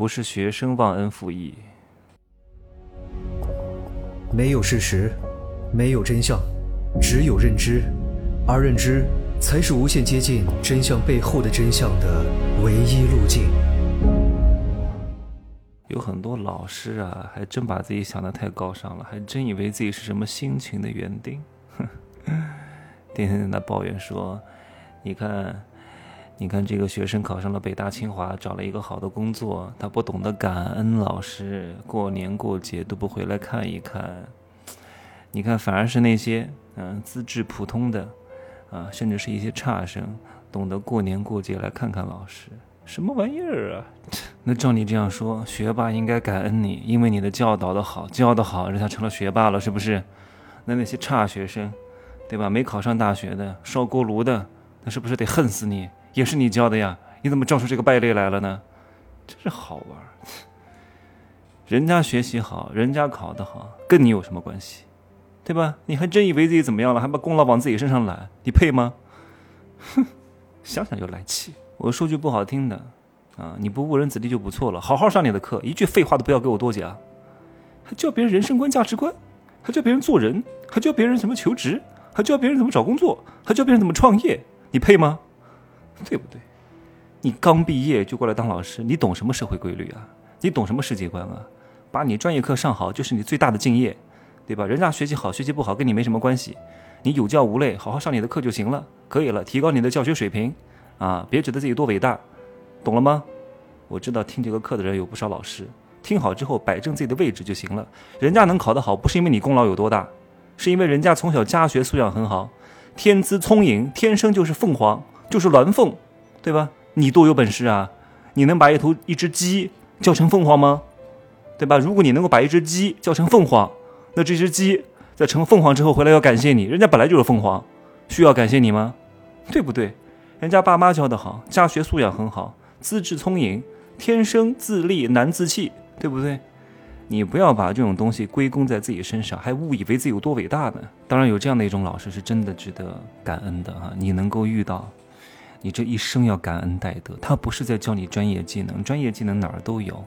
不是学生忘恩负义。没有事实，没有真相，只有认知，而认知才是无限接近真相背后的真相的唯一路径。有很多老师啊，还真把自己想的太高尚了，还真以为自己是什么辛勤的园丁，哼，天天在那抱怨说：“你看，你看这个学生考上了北大清华，找了一个好的工作，他不懂得感恩老师，过年过节都不回来看一看。你看，反而是那些嗯资质普通的，啊，甚至是一些差生，懂得过年过节来看看老师。”什么玩意儿啊？那照你这样说，学霸应该感恩你，因为你的教导的好，教的好，让他成了学霸了，是不是？那那些差学生，对吧？没考上大学的，烧锅炉的，那是不是得恨死你？也是你教的呀？你怎么教出这个败类来了呢？真是好玩。人家学习好，人家考得好，跟你有什么关系？对吧？你还真以为自己怎么样了？还把功劳往自己身上揽？你配吗？哼，想想就来气。我说句不好听的，啊，你不误人子弟就不错了。好好上你的课，一句废话都不要给我多讲。还教别人人生观、价值观，还教别人做人，还教别人怎么求职，还教别人怎么找工作，还教别人怎么创业，你配吗？对不对？你刚毕业就过来当老师，你懂什么社会规律啊？你懂什么世界观啊？把你专业课上好就是你最大的敬业，对吧？人家学习好学习不好跟你没什么关系，你有教无类，好好上你的课就行了，可以了，提高你的教学水平。啊，别觉得自己多伟大，懂了吗？我知道听这个课的人有不少老师，听好之后摆正自己的位置就行了。人家能考得好，不是因为你功劳有多大，是因为人家从小家学素养很好，天资聪颖，天生就是凤凰，就是鸾凤，对吧？你多有本事啊！你能把一头一只鸡叫成凤凰吗？对吧？如果你能够把一只鸡叫成凤凰，那这只鸡在成凤凰之后回来要感谢你，人家本来就是凤凰，需要感谢你吗？对不对？人家爸妈教的好，家学素养很好，资质聪颖，天生自立难自弃，对不对？你不要把这种东西归功在自己身上，还误以为自己有多伟大呢。当然，有这样的一种老师是真的值得感恩的哈。你能够遇到，你这一生要感恩戴德。他不是在教你专业技能，专业技能哪儿都有。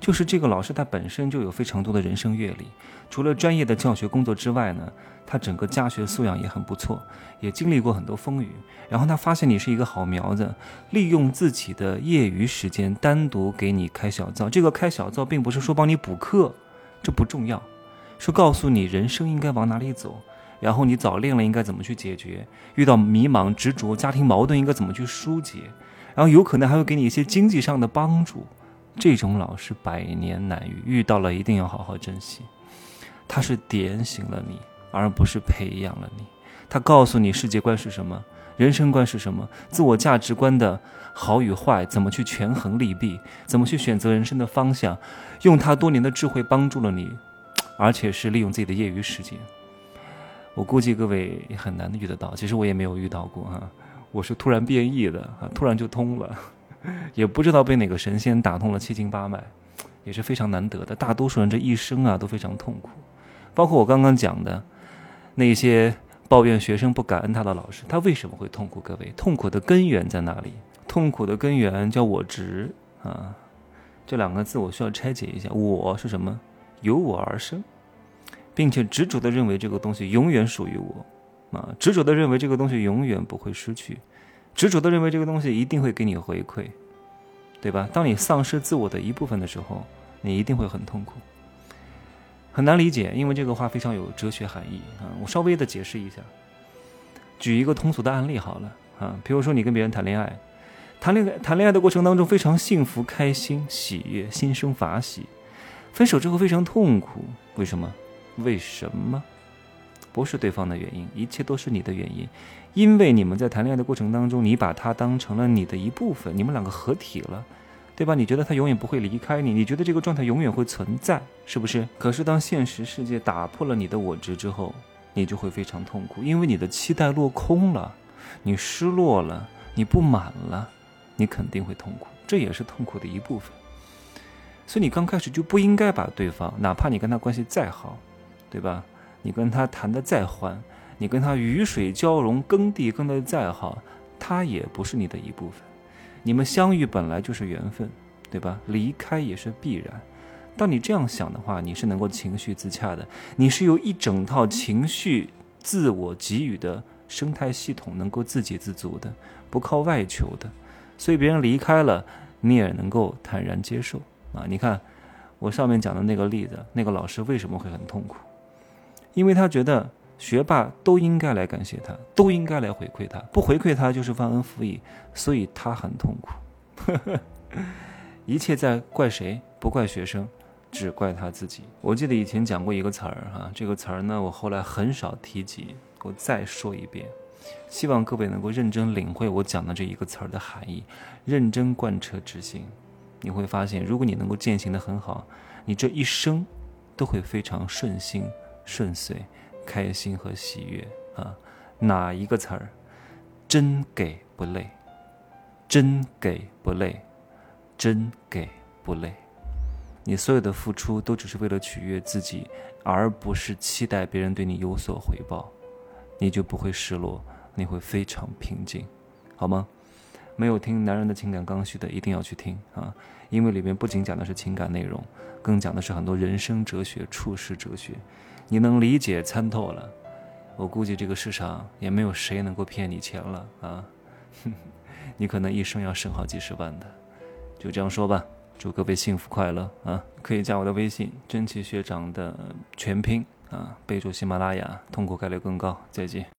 就是这个老师，他本身就有非常多的人生阅历，除了专业的教学工作之外呢，他整个家学素养也很不错，也经历过很多风雨。然后他发现你是一个好苗子，利用自己的业余时间单独给你开小灶。这个开小灶并不是说帮你补课，这不重要，是告诉你人生应该往哪里走，然后你早恋了应该怎么去解决，遇到迷茫、执着、家庭矛盾应该怎么去疏解，然后有可能还会给你一些经济上的帮助。这种老师百年难遇，遇到了一定要好好珍惜。他是点醒了你，而不是培养了你。他告诉你世界观是什么，人生观是什么，自我价值观的好与坏，怎么去权衡利弊，怎么去选择人生的方向。用他多年的智慧帮助了你，而且是利用自己的业余时间。我估计各位也很难遇得到，其实我也没有遇到过哈。我是突然变异的啊，突然就通了。也不知道被哪个神仙打通了七经八脉，也是非常难得的。大多数人这一生啊都非常痛苦，包括我刚刚讲的那些抱怨学生不感恩他的老师，他为什么会痛苦？各位，痛苦的根源在哪里？痛苦的根源叫我执啊，这两个字我需要拆解一下。我是什么？由我而生，并且执着的认为这个东西永远属于我啊，执着的认为这个东西永远不会失去。执着的认为这个东西一定会给你回馈，对吧？当你丧失自我的一部分的时候，你一定会很痛苦，很难理解。因为这个话非常有哲学含义啊！我稍微的解释一下，举一个通俗的案例好了啊，比如说你跟别人谈恋爱，谈恋爱谈恋爱的过程当中非常幸福、开心、喜悦、心生法喜，分手之后非常痛苦，为什么？为什么？不是对方的原因，一切都是你的原因，因为你们在谈恋爱的过程当中，你把他当成了你的一部分，你们两个合体了，对吧？你觉得他永远不会离开你，你觉得这个状态永远会存在，是不是？可是当现实世界打破了你的我执之后，你就会非常痛苦，因为你的期待落空了，你失落了，你不满了，你肯定会痛苦，这也是痛苦的一部分。所以你刚开始就不应该把对方，哪怕你跟他关系再好，对吧？你跟他谈的再欢，你跟他鱼水交融，耕地耕得再好，他也不是你的一部分。你们相遇本来就是缘分，对吧？离开也是必然。当你这样想的话，你是能够情绪自洽的，你是由一整套情绪自我给予的生态系统能够自给自足的，不靠外求的。所以别人离开了，你也能够坦然接受啊！你看我上面讲的那个例子，那个老师为什么会很痛苦？因为他觉得学霸都应该来感谢他，都应该来回馈他，不回馈他就是忘恩负义，所以他很痛苦。一切在怪谁？不怪学生。只怪他自己。我记得以前讲过一个词儿哈，这个词儿呢，我后来很少提及。我再说一遍，希望各位能够认真领会我讲的这一个词儿的含义，认真贯彻执行。你会发现，如果你能够践行的很好，你这一生都会非常顺心、顺遂、开心和喜悦啊！哪一个词儿？真给不累，真给不累，真给不累。你所有的付出都只是为了取悦自己，而不是期待别人对你有所回报，你就不会失落，你会非常平静，好吗？没有听《男人的情感刚需》的，一定要去听啊！因为里面不仅讲的是情感内容，更讲的是很多人生哲学、处世哲学。你能理解参透了，我估计这个世上也没有谁能够骗你钱了啊！你可能一生要省好几十万的，就这样说吧。祝各位幸福快乐啊！可以加我的微信“真奇学长”的全拼啊，备注喜马拉雅，通过概率更高。再见。